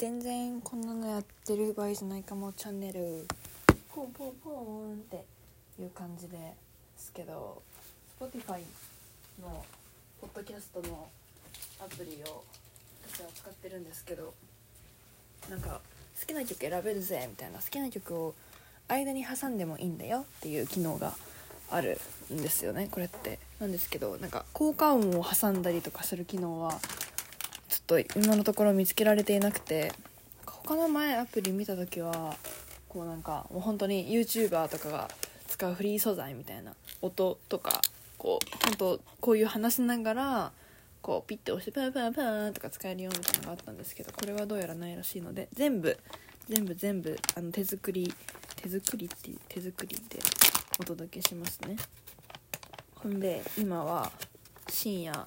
全然こんなのやってる場合じゃないかもチャンネル。ポンポンポンっていう感じですけど。Spotify のポッドキャストのアプリを私は使ってるんですけど。なんか好きな曲選べるぜみたいな好きな曲を間に挟んでもいいんだよっていう機能があるんですよねこれって。なんですけどなんか効果音を挟んだりとかする機能はと今のところ見つけられていなくて他の前アプリ見た時はこうなんかもう本当に YouTuber とかが使うフリー素材みたいな音とかこう本当こういう話しながらこうピッて押してパンパンパンとか使えるよみたいなのがあったんですけどこれはどうやらないらしいので全部全部全部あの手作り手作りって手作りでお届けしますね。ほんで今は深夜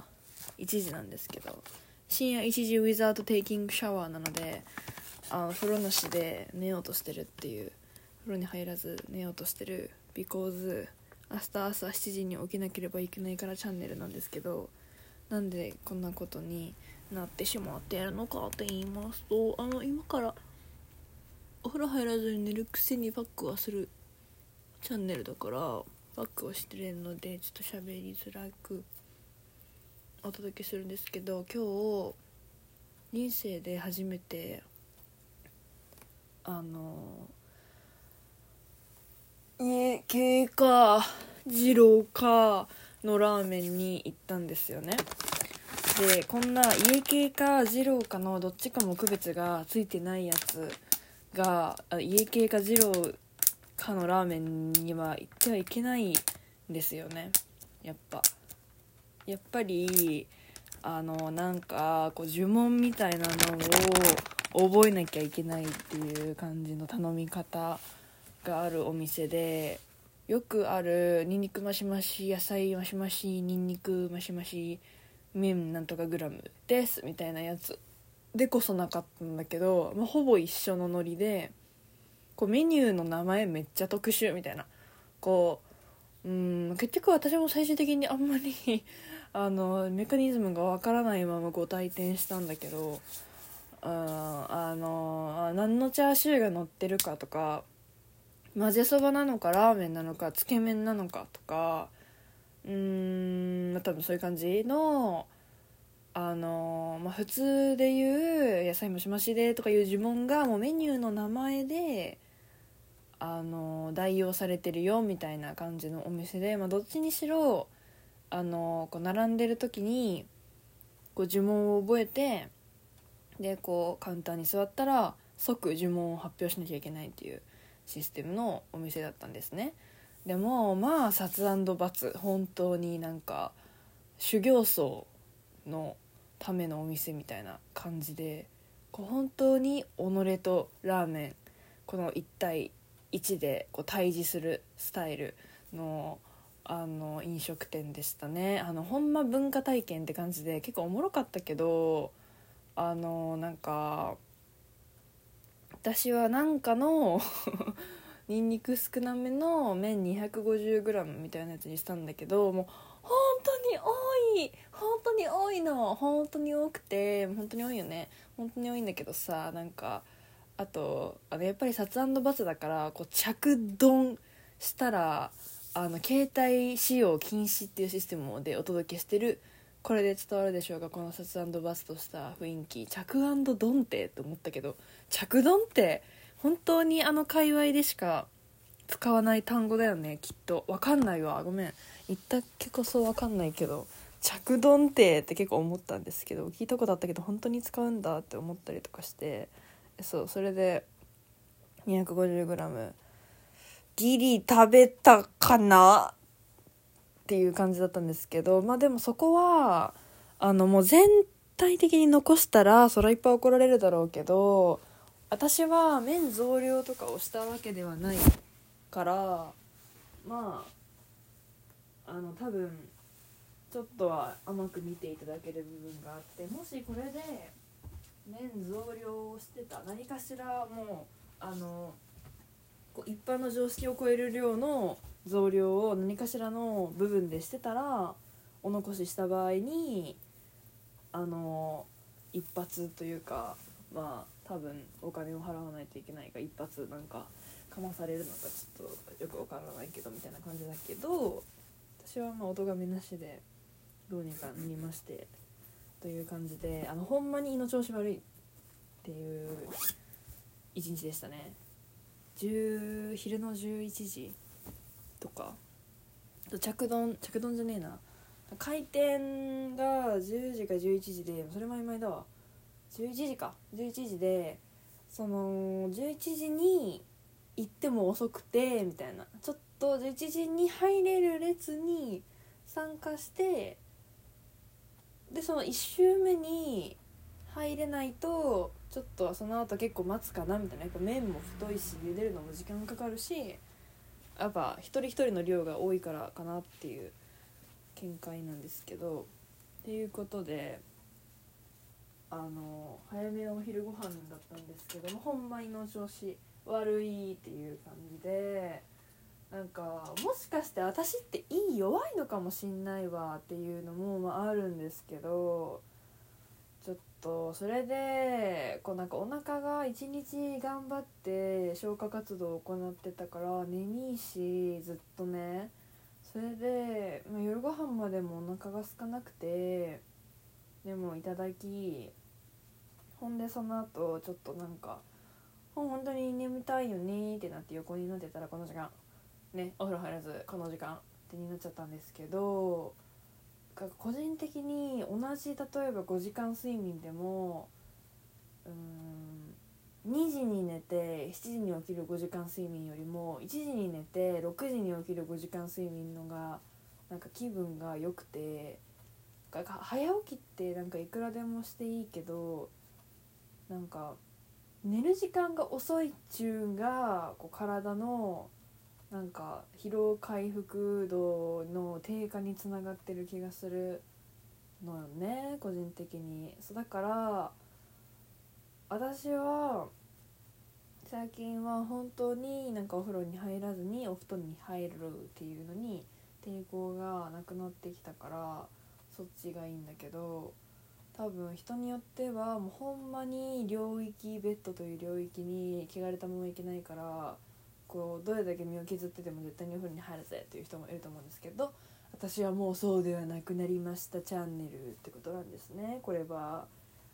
1時なんですけど深夜1時ウィザードテイキングシャワーなのであの風呂なしで寝ようとしてるっていう風呂に入らず寝ようとしてる because 明日朝7時に起きなければいけないからチャンネルなんですけどなんでこんなことになってしまっているのかって言いますとあの今からお風呂入らずに寝るくせにバックはするチャンネルだからバックをしてるのでちょっと喋りづらくお届けするんですけど今日人生で初めてあの家系か二郎かのラーメンに行ったんですよね。でこんな家系か二郎かのどっちかも区別がついてないやつが家系か二郎かのラーメンには行ってはいけないんですよね。やっぱ。やっぱりあのなんかこう呪文みたいなのを覚えなきゃいけないっていう感じの頼み方があるお店でよくあるニンニクマシマシ野菜マシマシニンニクマシマシ麺なんとかグラムですみたいなやつ。でこそなかったんだけど、まあ、ほぼ一緒のノリでこうメニューの名前めっちゃ特殊みたいな。こううん結局私も最終的にあんまり あのメカニズムがわからないままご退店したんだけどああの何のチャーシューが乗ってるかとか混ぜそばなのかラーメンなのかつけ麺なのかとかうーん多分そういう感じのあのまあ普通で言う野菜もしましでとかいう呪文がもうメニューの名前であの代用されてるよみたいな感じのお店で、まあ、どっちにしろあのこう並んでる時にこう呪文を覚えてでこうカウンターに座ったら即呪文を発表しなきゃいけないっていうシステムのお店だったんですね。でもまあ殺罰本当になんか修行僧のためのお店みたいな感じでこう本当に己とラーメンこの1対1でこう対峙するスタイルのあの飲食店でしたね。あのほんま文化体験って感じで結構おもろかったけどあのなんか私はなんかの ニンニク少なめの麺 250g みたいなやつにしたんだけどもう本当に多い本当に多いの本当に多くて本当に多いよね。本当に多いんだけどさなんかあとあのやっぱり殺バツだからこう着丼したらあの携帯使用禁止っていうシステムでお届けしてるこれで伝わるでしょうかこの殺バツとした雰囲気。着ドンってって思ったけど着丼って本当にあの界隈でしか使わない単語だよねきっと。分かんないわ。ごめん。言ったっけこそ分かんないけど着丼ってって結構思ったんですけど聞いたことあったけど本当に使うんだって思ったりとかして。そうそれで 250g ギリ食べたかな？っていう感じだったんですけどまあでもそこはあのもう全体的に残したらそれいっぱい怒られるだろうけど私は麺増量とかをしたわけではないからまああの多分ちょっとは甘く見ていただける部分があってもしこれで麺増量をしてた。何かしらもうあのこう一般の常識を超える量の増量を何かしらの部分でしてたらお残しした場合にあの一発というかまあ多分お金を払わないといけないが一発なんかかまされるのかちょっとよくわからないけどみたいな感じだけど私はまあ音がめなしでどうにかなりまして。という感じであのほんまに胃の調子悪いっていう一日でしたね。10昼の11時とか。着丼着丼じゃねえな。開店が10時か11時でそれ前々だわ。11時か。11時でその11時に行っても遅くてみたいな。ちょっと11時に入れる列に参加してでその1周目に入れないとちょっとその後結構待つかなみたいなやっぱ麺も太いし茹でるのも時間かかるしやっぱ一人一人の量が多いからかなっていう見解なんですけどっていうことであの早めのお昼ご飯だったんですけどもほんまにの調子悪いっていう感じでなんかもしかして私って胃弱いのかもしんないわっていうのも、まあ、あるんですけどちょっとそれでこうなんかお腹が一日頑張って消化活動を行ってたから眠いしずっとねそれで、まあ、夜ご飯までもお腹が空かなくてでもいただきほんでその後ちょっとなんか本当に眠たいよねってなって横になってたらこの時間ねお風呂入らずこの時間ってになっちゃったんですけど個人的に同じ例えば5時間睡眠でもうん2時に寝て7時に起きる5時間睡眠よりも1時に寝て6時に起きる5時間睡眠のがなんか気分が良くて早起きってなんかいくらでもしていいけどなんか寝る時間が遅いっちゅうがこう体のなんか疲労回復度の低下につながってる気がするのよね個人的に。そうだから私は最近は本当になんかお風呂に入らずにお布団に入るっていうのに抵抗がなくなってきたからそっちがいいんだけど多分人によってはもうほんまに領域ベッドという領域に汚れたままいけないからこうどれだけ身を削ってても絶対にお風呂に入るぜという人もいると思うんですけど私はもうそうではなくなりましたチャンネルってことなんですね。これは。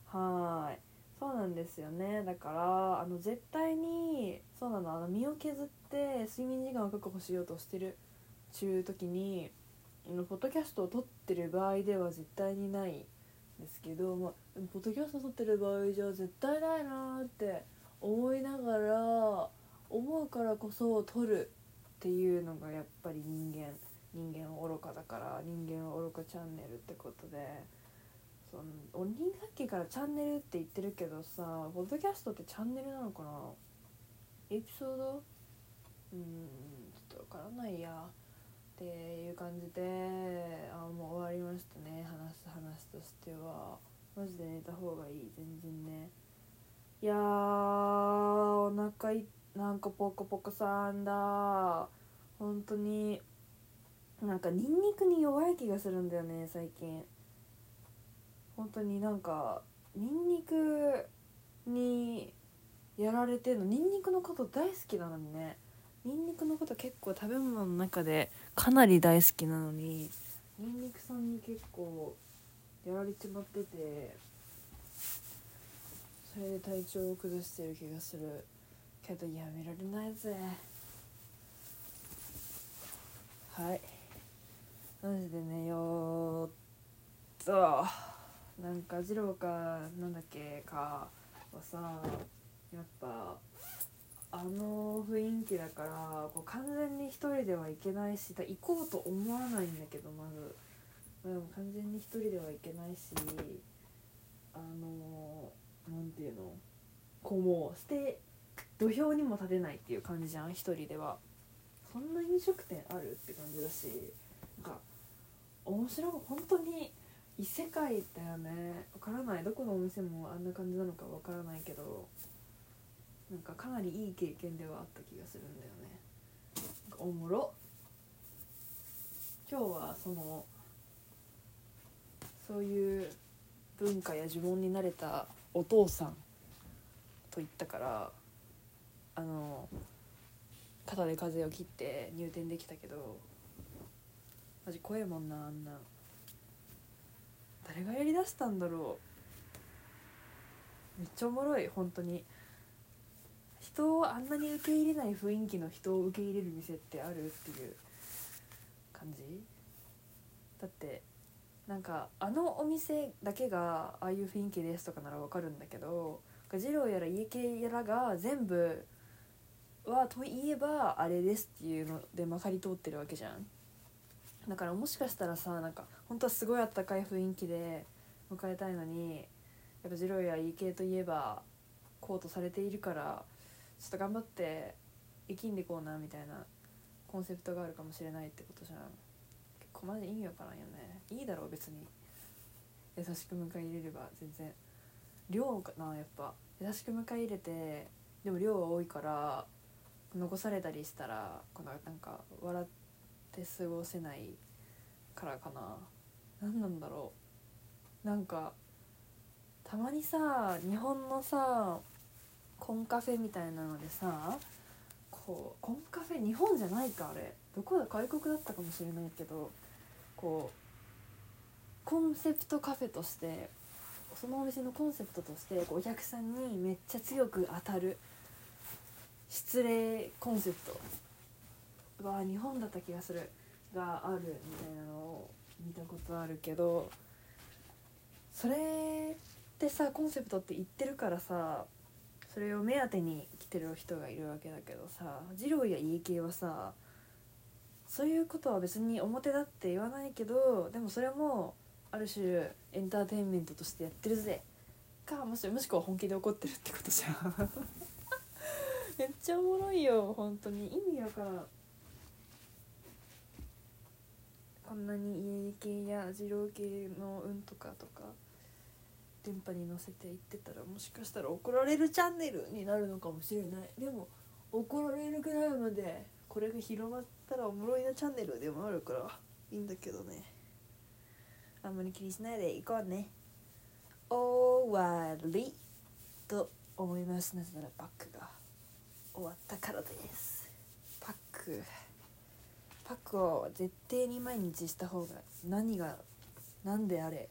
はい。そうなんですよね。だからあの絶対にそうなのあの身を削って睡眠時間を確保しようとしてる中時にポッドキャストを撮ってる場合では絶対にないんですけど、まあ、ポッドキャスト撮ってる場合じゃ絶対ないなって思いながら思うからこそ撮るっていうのがやっぱり人間人間は愚かだから人間は愚かチャンネルってことでそのおにさっきからチャンネルって言ってるけどさポッドキャストってチャンネルなのかな？エピソード？うんちょっとわからないや。っていう感じであもう終わりましたね。話す話としては。マジで寝た方がいい。全然ね。いやーお腹いなんかポコポコさんだ。本当になんかニンニクに弱い気がするんだよね最近。本当になんかニンニクにやられてるの。ニンニクのこと大好きなのにね。ニンニクのこと結構食べ物の中でかなり大好きなのにニンニクさんに結構やられちまっててそれで体調を崩してる気がする。けどやめられないぜ。はい。マジで寝ようと。なんか二郎かなんだっけかはさやっぱあの雰囲気だからこう完全に一人では行けないし行こうと思わないんだけどまず、まあ、でも完全に一人では行けないしあの何ていうのこうもう捨て土俵にも立てないっていう感じじゃん一人では。そんな飲食店あるって感じだしなんか面白い本当に異世界だよね。わからない。どこのお店もあんな感じなのかわからないけどなんかかなりいい経験ではあった気がするんだよね。おもろ。今日はそのそういう文化や呪文に慣れたお父さんと言ったからあの肩で風を切って入店できたけどマジ怖えもんなあんな。誰がやりだしたんだろう。めっちゃおもろい本当に。人をあんなに受け入れない雰囲気の人を受け入れる店ってあるっていう感じ？だってなんかあのお店だけがああいう雰囲気ですとかならわかるんだけど二郎やら家系やらが全部はといえばあれですっていうのでまかり通ってるわけじゃん。だからもしかしたらさなんか本当はすごいあったかい雰囲気で迎えたいのにやっぱ二郎や家系といえばこうとされているからちょっと頑張って生きんでこうなみたいなコンセプトがあるかもしれないってことじゃん。結構マジ意味わからんよね。いいだろう別に。優しく迎え入れれば全然。量かなやっぱ。優しく迎え入れてでも量は多いから残されたりしたらこのなんか笑って過ごせないからかな。何なんだろう。なんかたまにさ日本のさコンカフェみたいなのでさこうコンカフェ日本じゃないかあれ。どこだ外国だったかもしれないけどこうコンセプトカフェとしてそのお店のコンセプトとしてこうお客さんにめっちゃ強く当たる失礼コンセプト。が日本だった気がする。があるみたいなのを見たことあるけどそれってさコンセプトって言ってるからさそれを目当てに来てる人がいるわけだけどさ二郎や家系はさそういうことは別に表だって言わないけどでもそれもある種エンターテインメントとしてやってるぜ。かもしもしくは本気で怒ってるってことじゃん。めっちゃおもろいよ本当に。意味わからん。こんなに家系や二郎系の運とかとか電波に乗せていってたらもしかしたら怒られるチャンネルになるのかもしれない。でも怒られるぐらいまでこれが広まったらおもろいなチャンネルでもあるからいいんだけどね。あんまり気にしないでいこうね。終わりと思います。なぜならパックが。終わったからです。パック。パックを絶対に毎日した方が何が何であれ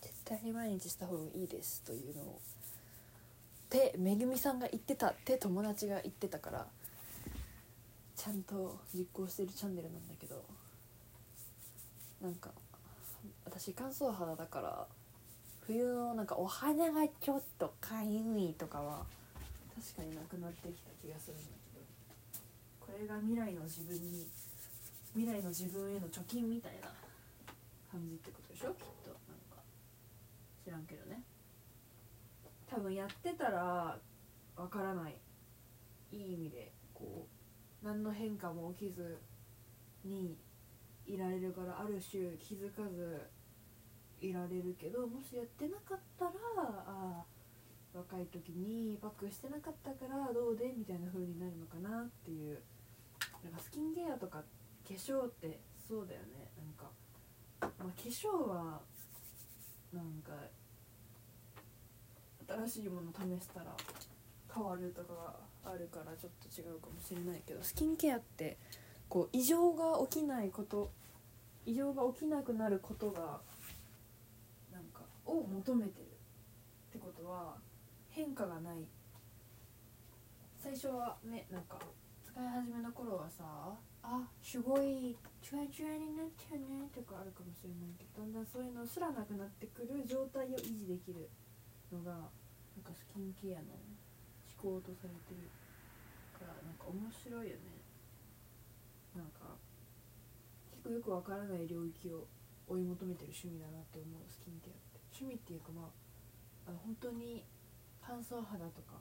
絶対に毎日した方がいいですというのをってめぐみさんが言ってたって友達が言ってたからちゃんと実行してるチャンネルなんだけどなんか私乾燥肌だから冬のなんかお肌がちょっとかゆいとかは確かになくなってきた気がするんだけどこれが未来の自分に未来の自分への貯金みたいな感じってことでしょ？きっと。なんか知らんけどね。多分やってたらわからない。いい意味でこう何の変化も起きずにいられるからある種気づかずいられるけどもしやってなかったらああ若い時にパックしてなかったからどうでみたいな風になるのかなっていう。なんかスキンケアとか化粧ってそうだよね。なんか、まあ、化粧はなんか新しいもの試したら変わるとかがあるからちょっと違うかもしれないけど。スキンケアってこう異常が起きないこと異常が起きなくなることがなんかを求めてるってことは変化がない。最初はねなんか使い始めの頃はさあすごいチュワチュワになっちゃうねとかあるかもしれないけどだんだんそういうのすらなくなってくる状態を維持できるのがなんかスキンケアの思考とされてるからなんか面白いよね。なんか結構よくわからない領域を追い求めてる趣味だなって思うスキンケアって。趣味っていうかまああの本当に乾燥肌とか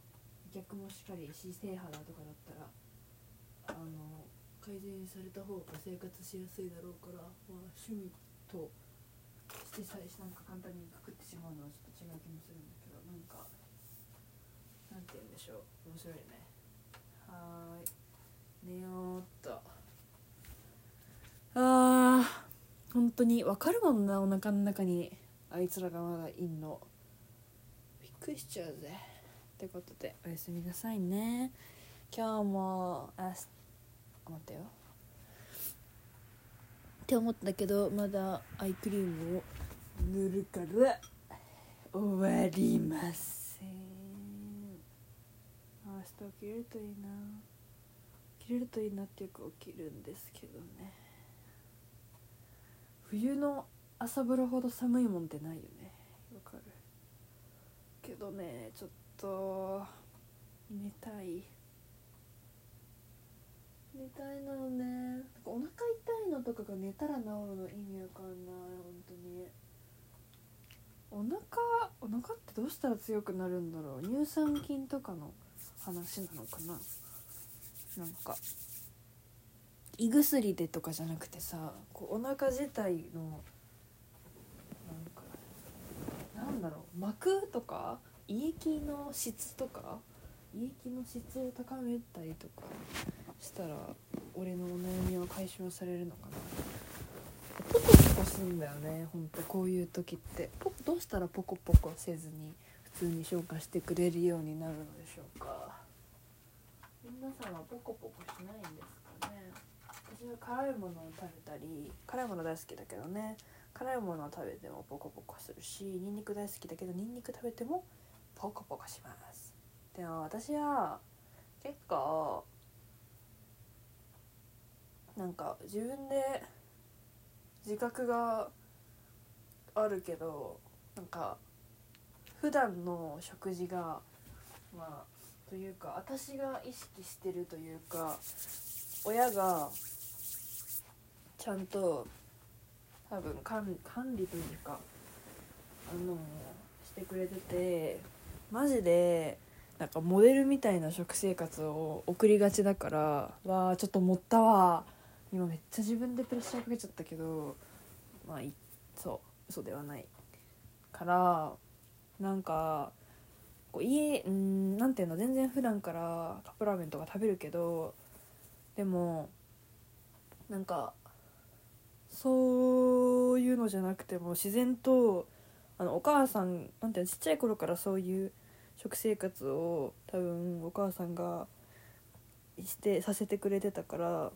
逆もしっかり姿勢肌とかだったらあの改善された方が生活しやすいだろうから、まあ、趣味としてさえなんか簡単にくくってしまうのはちょっと違う気もするんだけどなんかなんて言うんでしょう。面白いね。はーい。寝ようっと。あー本当にわかるもんなお腹の中に。あいつらがまだいんの。くりしちゃうぜ。ってことでおやすみなさいね。今日もあす待ってよ。って思ったけどまだアイクリームを塗るから終わりません。明日起きれるといいな。起きれるといいなっていうか起きるんですけどね。冬の朝風呂ほど寒いもんってないよねけどねちょっと寝たい。寝たいのね。お腹痛いのとかが寝たら治るの意味わかんない本当に。お腹お腹ってどうしたら強くなるんだろう？乳酸菌とかの話なのかな？なんか胃薬でとかじゃなくてさこうお腹自体のなんだろう膜とか胃液の質とか胃液の質を高めたりとかしたら俺のお悩みは解消されるのかな。ポコポコすんだよねほんとこういう時って。ポどうしたらポコポコせずに普通に消化してくれるようになるのでしょうか。皆さんはポコポコしないんですかね私は辛いものを食べたり辛いもの大好きだけどね辛いものを食べてもポコポコするしニンニク大好きだけどニンニク食べてもポコポコします。でも私は結構なんか自分で自覚があるけどなんか普段の食事がまあというか私が意識してるというか親がちゃんと多分管管理というかあのしてくれててマジでなんかモデルみたいな食生活を送りがちだからわあちょっと持ったわ。今めっちゃ自分でプレッシャーかけちゃったけどまあいそう嘘ではない。からなんかこう家うんなんていうの全然普段からカップラーメンとか食べるけどでもなんかそういうのじゃなくても自然とあのお母さんなんてちっちゃい頃からそういう食生活を多分お母さんがしてさせてくれてたから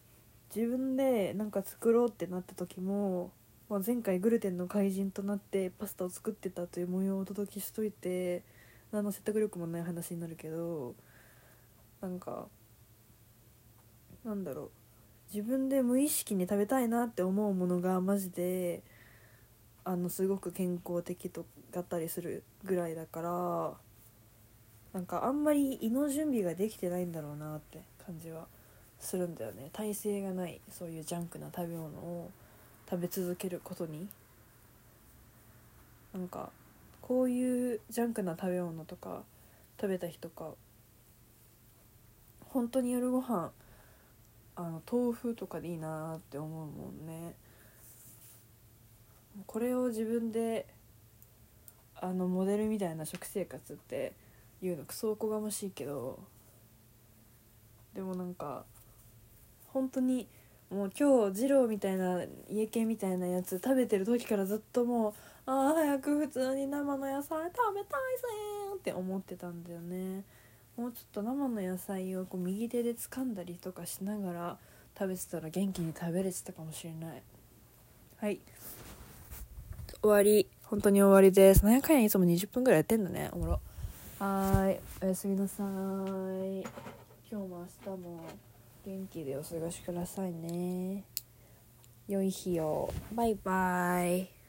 自分でなんか作ろうってなった時も、まあ、前回グルテンの怪人となってパスタを作ってたという模様をお届けしといて何の説得力もない話になるけどなんかなんだろう。自分で無意識に食べたいなって思うものがマジであのすごく健康的とだったりするぐらいだからなんかあんまり胃の準備ができてないんだろうなって感じはするんだよね。耐性がないそういうジャンクな食べ物を食べ続けることに。なんかこういうジャンクな食べ物とか食べた日とか本当に夜ご飯あの豆腐とかでいいなって思うもんね。これを自分であのモデルみたいな食生活っていうのクソおこがましいけどでもなんか本当にもう今日二郎みたいな家系みたいなやつ食べてる時からずっともうああ早く普通に生の野菜食べたいぜって思ってたんだよね。もうちょっと生の野菜をこう右手で掴んだりとかしながら食べてたら元気に食べれてたかもしれない。はい。終わり。本当に終わりです。何やかんやいつも20分ぐらいやってんだね。おもろ。はーい。おやすみなさい。今日も明日も元気でお過ごしくださいね。良い日を。バイバイ